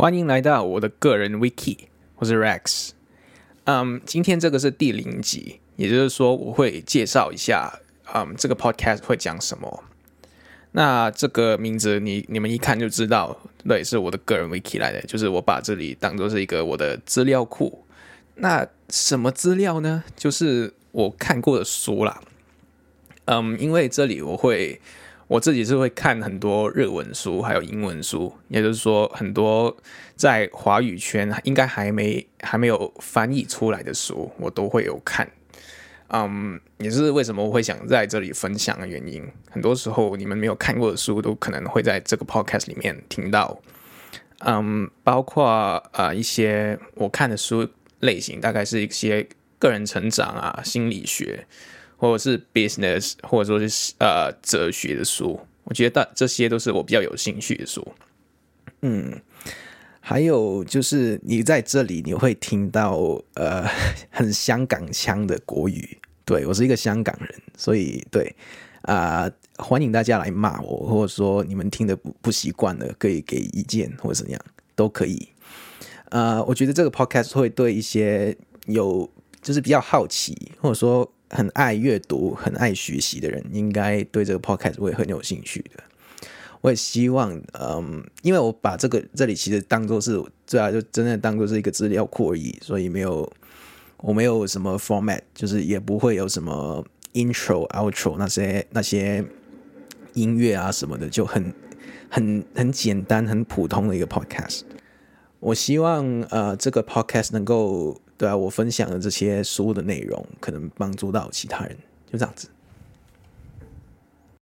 欢迎来到我的个人 Wiki，我是 Rex。嗯，今天这个是第零集，也就是说我会介绍一下，嗯，这个 Podcast 会讲什么。那这个名字你你们一看就知道，对，是我的个人 Wiki 来的，就是我把这里当做是一个我的资料库。那什么资料呢？就是我看过的书啦。嗯，因为这里我会。我自己是会看很多日文书，还有英文书，也就是说，很多在华语圈应该还没还没有翻译出来的书，我都会有看。嗯，也是为什么我会想在这里分享的原因。很多时候你们没有看过的书，都可能会在这个 podcast 里面听到。嗯，包括、呃、一些我看的书类型，大概是一些个人成长啊、心理学。或者是 business，或者说是呃哲学的书，我觉得这些都是我比较有兴趣的书。嗯，还有就是你在这里你会听到呃 很香港腔的国语，对，我是一个香港人，所以对啊、欢迎大家来骂我，或者说你们听得不不习惯的，可以给意见或者怎样都可以。呃，我觉得这个 podcast 会对一些有就是比较好奇，或者说。很爱阅读、很爱学习的人，应该对这个 podcast 会很有兴趣的。我也希望，嗯，因为我把这个这里其实当做是，对啊，就真的当做是一个资料库而已，所以没有，我没有什么 format，就是也不会有什么 intro、outro 那些那些音乐啊什么的，就很很很简单、很普通的一个 podcast。我希望，呃，这个 podcast 能够。对啊，我分享的这些书的内容可能帮助到其他人，就这样子。